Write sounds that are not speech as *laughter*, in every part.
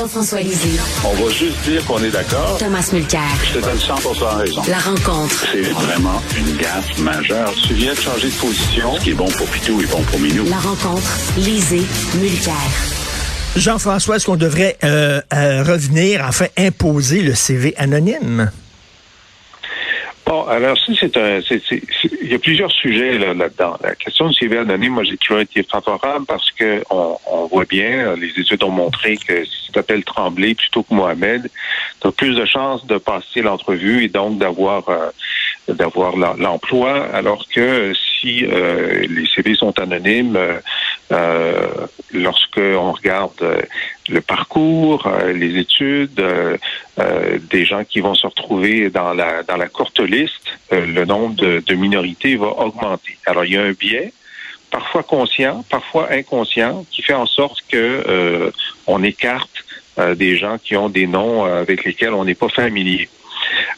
Jean-François Lisée. On va juste dire qu'on est d'accord. Thomas Mulcair. Je te donne 100 raison. La rencontre. C'est vraiment une gaffe majeure. Tu viens de changer de position. Ce qui est bon pour Pitou est bon pour Minou. La rencontre. Lisée. Mulcair. Jean-François, est-ce qu'on devrait euh, euh, revenir, enfin imposer le CV anonyme? Alors ça, c'est un, il y a plusieurs sujets là, là-dedans. La question du CV anonyme, moi, j'ai toujours été favorable parce que on, on voit bien, les études ont montré que si tu t'appelles Tremblay plutôt que Mohamed, tu as plus de chances de passer l'entrevue et donc d'avoir euh, d'avoir l'emploi, alors que si euh, les CV sont anonymes, euh, euh lorsque on regarde le parcours, les études, des gens qui vont se retrouver dans la dans la courte liste, le nombre de, de minorités va augmenter. Alors il y a un biais parfois conscient, parfois inconscient, qui fait en sorte que on écarte des gens qui ont des noms avec lesquels on n'est pas familier.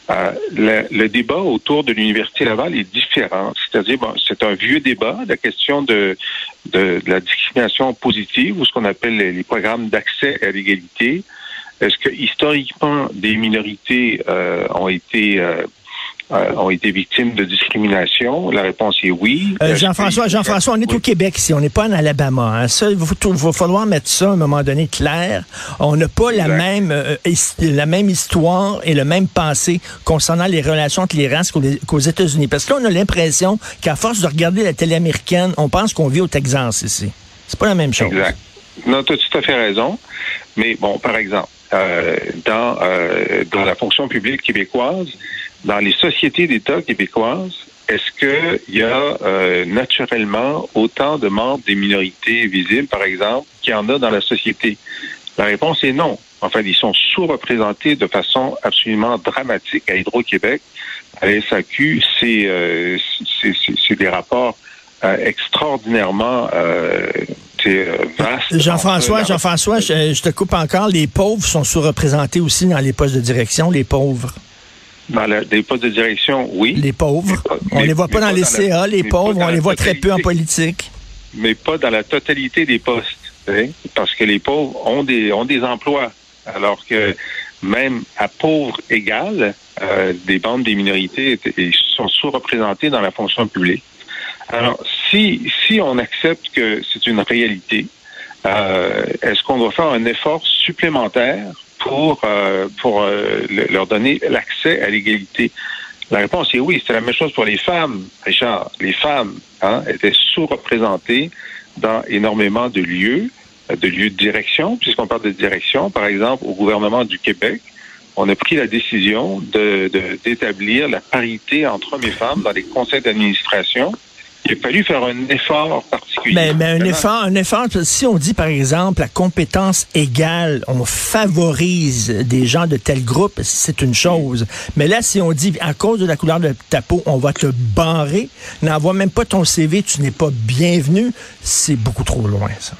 Euh, le, débat autour de l'Université Laval est différent. C'est-à-dire, bon, c'est un vieux débat, la question de, de, la discrimination positive ou ce qu'on appelle les, programmes d'accès à l'égalité. Est-ce que historiquement des minorités euh, ont été euh, ont été victimes de discrimination? La réponse est oui. Euh, Jean-François, Jean-François, on est au Québec ici, on n'est pas en Alabama. Hein. Ça, il va, falloir mettre ça à un moment donné clair. On n'a pas la même, euh, la même histoire et le même passé concernant les relations entre les races qu'aux États-Unis. Parce que là, on a l'impression qu'à force de regarder la télé américaine, on pense qu'on vit au Texas ici. C'est pas la même chose. Exact. Non, tu as tout à fait raison. Mais bon, par exemple, dans, dans la fonction publique québécoise, dans les sociétés d'État québécoises, est-ce qu'il y a euh, naturellement autant de membres des minorités visibles, par exemple, qu'il y en a dans la société? La réponse est non. Enfin, ils sont sous-représentés de façon absolument dramatique à Hydro-Québec. À la SAQ, c'est euh, des rapports euh, extraordinairement euh, vastes. Jean-François, Jean-François, je, je, te coupe encore. Les pauvres sont sous-représentés aussi dans les postes de direction, les pauvres. Dans des postes de direction, oui. Les pauvres. on ne les voit pas dans les CA, les pauvres, on les voit très peu en politique. Mais pas dans la totalité des postes. Hein, parce que les pauvres ont des ont des emplois. Alors que même à pauvre égal, euh, des bandes des minorités sont sous-représentées dans la fonction publique. Alors, si si on accepte que c'est une réalité, euh, est-ce qu'on doit faire un effort supplémentaire pour, euh, pour euh, leur donner l'accès à l'égalité? La réponse est oui. C'est la même chose pour les femmes, Richard. Les femmes hein, étaient sous-représentées dans énormément de lieux, de lieux de direction, puisqu'on parle de direction. Par exemple, au gouvernement du Québec, on a pris la décision de, d'établir la parité entre hommes et femmes dans les conseils d'administration il a fallu faire un effort particulier. Mais, mais un effort, un effort, si on dit par exemple la compétence égale, on favorise des gens de tel groupe, c'est une chose. Mais là, si on dit à cause de la couleur de ta peau, on va te barrer, n'envoie même pas ton CV, tu n'es pas bienvenu, c'est beaucoup trop loin, ça.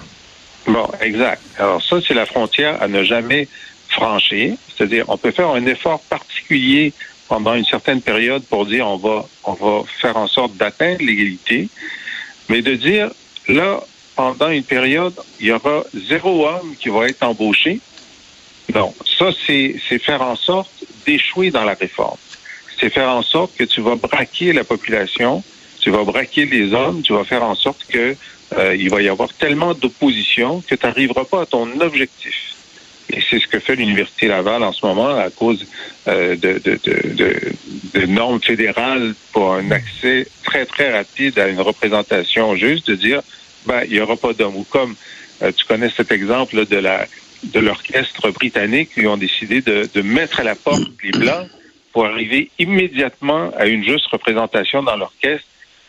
Bon, exact. Alors ça, c'est la frontière à ne jamais franchir. C'est-à-dire, on peut faire un effort particulier pendant une certaine période pour dire on va on va faire en sorte d'atteindre l'égalité, mais de dire là pendant une période il y aura zéro homme qui va être embauché. Non, ça c'est faire en sorte d'échouer dans la réforme. C'est faire en sorte que tu vas braquer la population, tu vas braquer les hommes, tu vas faire en sorte que euh, il va y avoir tellement d'opposition que tu n'arriveras pas à ton objectif. Et c'est ce que fait l'Université Laval en ce moment à cause euh, de, de, de, de, normes fédérales pour un accès très, très rapide à une représentation juste, de dire, ben, il n'y aura pas d'hommes. Ou comme euh, tu connais cet exemple de la de l'orchestre britannique qui ont décidé de, de mettre à la porte les Blancs pour arriver immédiatement à une juste représentation dans l'orchestre.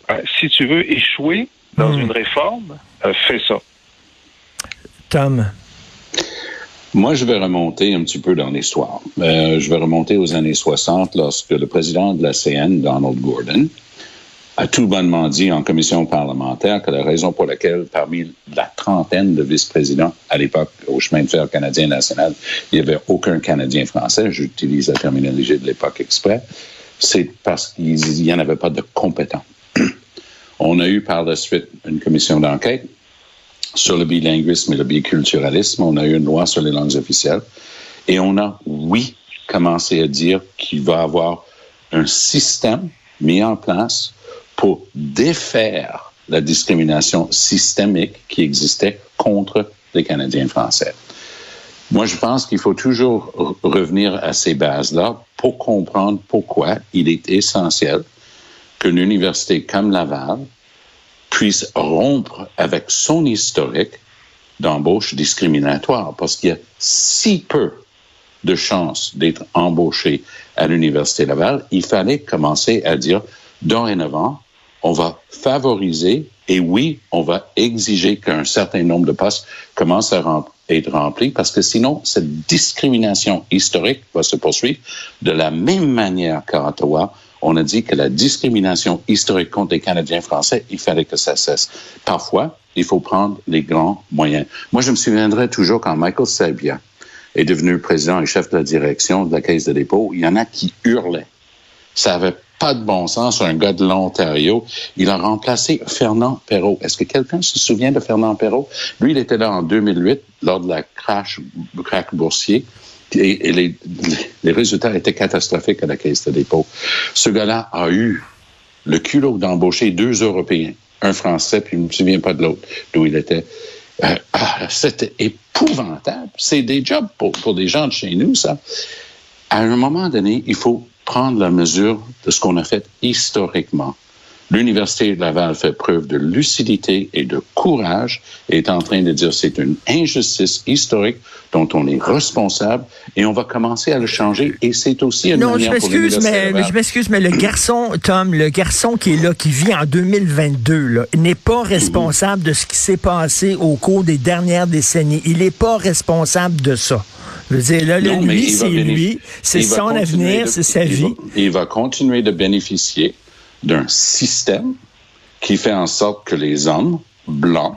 Ben, si tu veux échouer dans hmm. une réforme, euh, fais ça. Tom, moi, je vais remonter un petit peu dans l'histoire. Euh, je vais remonter aux années 60 lorsque le président de la CN, Donald Gordon, a tout bonnement dit en commission parlementaire que la raison pour laquelle, parmi la trentaine de vice-présidents à l'époque au chemin de fer canadien national, il n'y avait aucun Canadien français, j'utilise la terminologie de l'époque exprès, c'est parce qu'il n'y en avait pas de compétents. *clears throat* On a eu par la suite une commission d'enquête sur le bilinguisme et le biculturalisme. On a eu une loi sur les langues officielles. Et on a, oui, commencé à dire qu'il va y avoir un système mis en place pour défaire la discrimination systémique qui existait contre les Canadiens français. Moi, je pense qu'il faut toujours revenir à ces bases-là pour comprendre pourquoi il est essentiel qu'une université comme Laval puisse rompre avec son historique d'embauche discriminatoire, parce qu'il y a si peu de chances d'être embauché à l'Université Laval, il fallait commencer à dire, dorénavant, on va favoriser et oui, on va exiger qu'un certain nombre de postes commencent à être remplis parce que sinon, cette discrimination historique va se poursuivre de la même manière qu'à Ottawa. On a dit que la discrimination historique contre les Canadiens français, il fallait que ça cesse. Parfois, il faut prendre les grands moyens. Moi, je me souviendrai toujours quand Michael Sabia est devenu président et chef de la direction de la Caisse de dépôt, il y en a qui hurlaient. Ça avait pas de bon sens, un gars de l'Ontario. Il a remplacé Fernand Perrault. Est-ce que quelqu'un se souvient de Fernand Perrault? Lui, il était là en 2008, lors de la crash, boursier. Et, les, résultats étaient catastrophiques à la Caisse de dépôt. Ce gars-là a eu le culot d'embaucher deux Européens, un Français, puis je ne me souviens pas de l'autre, d'où il était. Euh, ah, C'était épouvantable. C'est des jobs pour des gens de chez nous, ça. À un moment donné, il faut prendre la mesure de ce qu'on a fait historiquement. L'Université de Laval fait preuve de lucidité et de courage et est en train de dire c'est une injustice historique dont on est responsable et on va commencer à le changer et c'est aussi une non, manière je m'excuse, mais, je m'excuse, mais le garçon, Tom, le garçon qui est là, qui vit en 2022, n'est pas responsable de ce qui s'est passé au cours des dernières décennies. Il n'est pas responsable de ça. Je veux dire, là, Non, lui, c'est lui, c'est son avenir, de- c'est sa il va- vie. il va continuer de bénéficier d'un système qui fait en sorte que les hommes blancs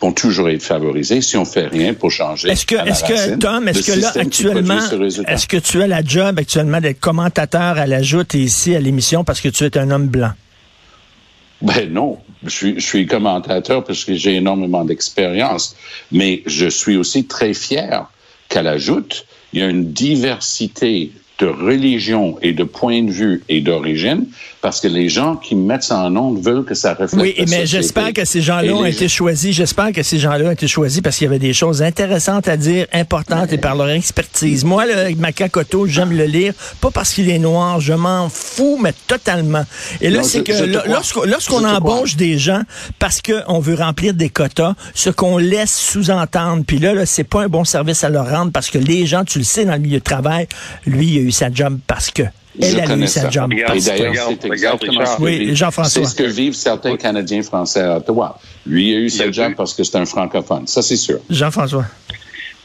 vont toujours être favorisés si on fait rien pour changer. Est-ce que, est-ce que, Tom, est-ce que là, actuellement, est-ce que tu as la job actuellement d'être commentateur à la joute et ici à l'émission parce que tu es un homme blanc? Ben non, je suis, je suis commentateur parce que j'ai énormément d'expérience, mais je suis aussi très fier qu'à la joute, il y a une diversité de religions et de points de vue et d'origine, parce que les gens qui mettent ça en ondes veulent que ça reflète Oui, mais j'espère que ces gens-là ont été choisis. J'espère que ces gens-là ont été choisis parce qu'il y avait des choses intéressantes à dire, importantes et par leur expertise. Moi, avec Macacoto, j'aime le lire, pas parce qu'il est noir, je m'en fous, mais totalement. Et là, c'est que lorsqu'on embauche des gens parce qu'on veut remplir des quotas, ce qu'on laisse sous-entendre, puis là, là c'est pas un bon service à leur rendre parce que les gens, tu le sais, dans le milieu de travail, lui, eu sa job parce que. Je Elle a eu connais sa ça. job Regarde, Et parce que. regarde, regarde, Oui, Jean-François. C'est ce que vivent certains Canadiens français à Ottawa. Lui il a eu sa job parce que c'est un francophone. Ça, c'est sûr. Jean-François.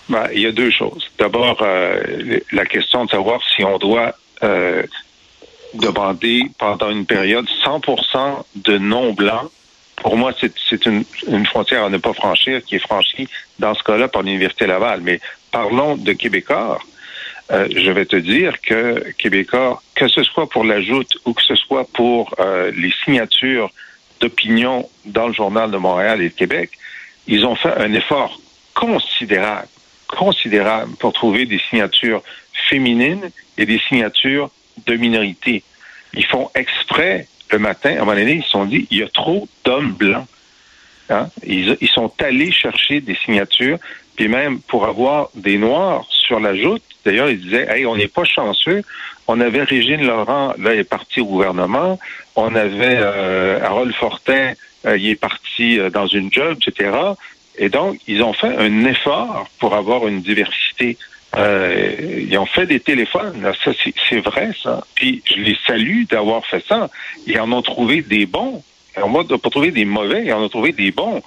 Ben, il y a deux choses. D'abord, euh, la question de savoir si on doit euh, demander pendant une période 100% de non-blancs. Pour moi, c'est c'est une, une frontière à ne pas franchir qui est franchie dans ce cas-là par l'Université Laval. Mais parlons de Québécois. Euh, je vais te dire que Québécois, que ce soit pour la joute ou que ce soit pour euh, les signatures d'opinion dans le journal de Montréal et de Québec, ils ont fait un effort considérable, considérable pour trouver des signatures féminines et des signatures de minorités. Ils font exprès le matin, à un moment donné, ils se sont dit, il y a trop d'hommes blancs. Hein? Ils, ils sont allés chercher des signatures, puis même pour avoir des noirs sur la joute, d'ailleurs, ils disaient, hey, on n'est pas chanceux. On avait Régine Laurent, là, elle est partie au gouvernement. On avait euh, Harold Fortin, euh, il est parti euh, dans une job, etc. Et donc, ils ont fait un effort pour avoir une diversité. Ils ont fait des téléphones, ça c'est c'est vrai ça. Puis je les salue d'avoir fait ça. Ils en ont trouvé des bons. On va pas trouver des mauvais, ils en ont trouvé des bons.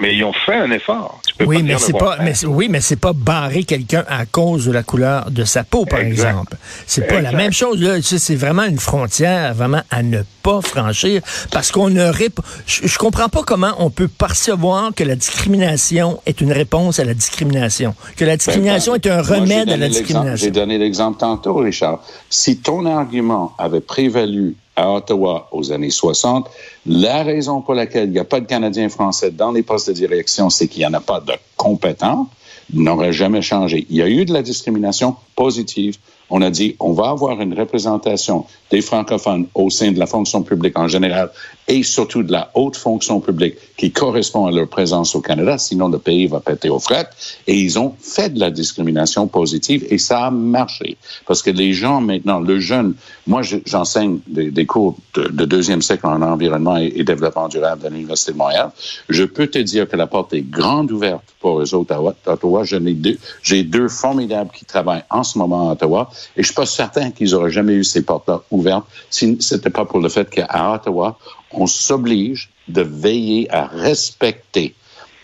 Mais ils ont fait un effort. Tu peux Oui, pas mais c'est pas, mais oui, mais c'est pas barrer quelqu'un à cause de la couleur de sa peau, par Exact. exemple. C'est pas la même chose. Là, Tu sais, c'est vraiment une frontière vraiment à ne pas franchir parce qu'on ne rép- je, je comprends pas comment on peut percevoir que la discrimination est une réponse à la discrimination, que la discrimination est un Moi, remède à la discrimination. J'ai donné l'exemple tantôt, Richard. Si ton argument avait prévalu à Ottawa aux années 60. La raison pour laquelle il n'y a pas de Canadiens français dans les postes de direction, c'est qu'il n'y en a pas de compétents n'aurait jamais changé. Il y a eu de la discrimination positive. On a dit, on va avoir une représentation des francophones au sein de la fonction publique en général et surtout de la haute fonction publique qui correspond à leur présence au Canada, sinon le pays va péter aux frettes. Et ils ont fait de la discrimination positive et ça a marché. Parce que les gens maintenant, le jeune, moi j'enseigne des, cours de, de, deuxième cycle en environnement et, et développement durable à l'Université de Montréal. Je peux te dire que la porte est grande ouverte pour eux autres à Ottawa. J'ai deux, deux formidables qui travaillent en ce moment à Ottawa et je suis pas certain qu'ils auraient jamais eu ces portes-là ouvertes si c'était pas pour le fait qu'à Ottawa, on s'oblige de veiller à respecter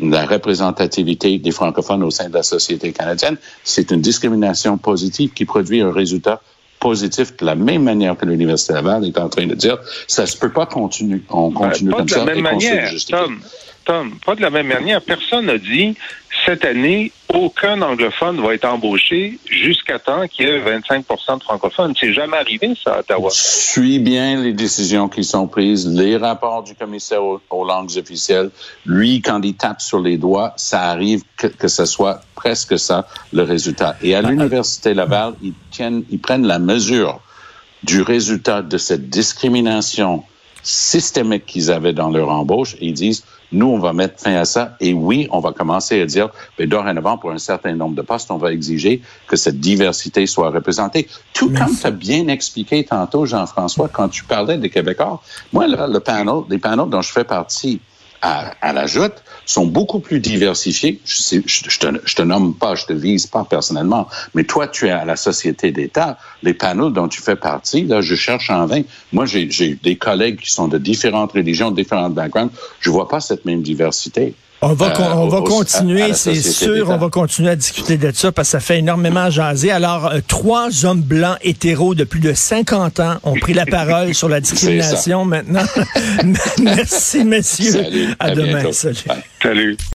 la représentativité des francophones au sein de la société canadienne. C'est une discrimination positive qui produit un résultat positif de la même manière que l'Université Laval est en train de dire. Ça se peut pas continuer. On continue ben, comme ça. Pas de la même manière, Tom. Tom, pas de la même manière. Personne n'a dit cette année, aucun anglophone va être embauché jusqu'à temps qu'il y ait 25 de francophones. C'est jamais arrivé, ça, à Ottawa. Suis bien les décisions qui sont prises, les rapports du commissaire aux, aux langues officielles. Lui, quand il tape sur les doigts, ça arrive que, que ce soit presque ça, le résultat. Et à l'Université Laval, ils tiennent, ils prennent la mesure du résultat de cette discrimination systémique qu'ils avaient dans leur embauche et ils disent, nous, on va mettre fin à ça. Et oui, on va commencer à dire, mais dorénavant, pour un certain nombre de postes, on va exiger que cette diversité soit représentée. Tout Merci. comme tu as bien expliqué tantôt, Jean-François, quand tu parlais des Québécois. Moi, là, le panel, les panels dont je fais partie, à, à la joute sont beaucoup plus diversifiés. Je, je, je, te, je te nomme pas, je te vise pas personnellement, mais toi, tu es à la Société d'État. Les panneaux dont tu fais partie, là, je cherche en vain. Moi, j'ai des collègues qui sont de différentes religions, de différents backgrounds. Je vois pas cette même diversité. On va, euh, on va continuer, c'est sûr, on va continuer à discuter de ça parce que ça fait énormément jaser. Alors, euh, trois hommes blancs hétéros de plus de 50 ans ont pris la parole sur la *laughs* discrimination maintenant. *laughs* Merci, messieurs. Salut, à, à demain. Salut. Salut.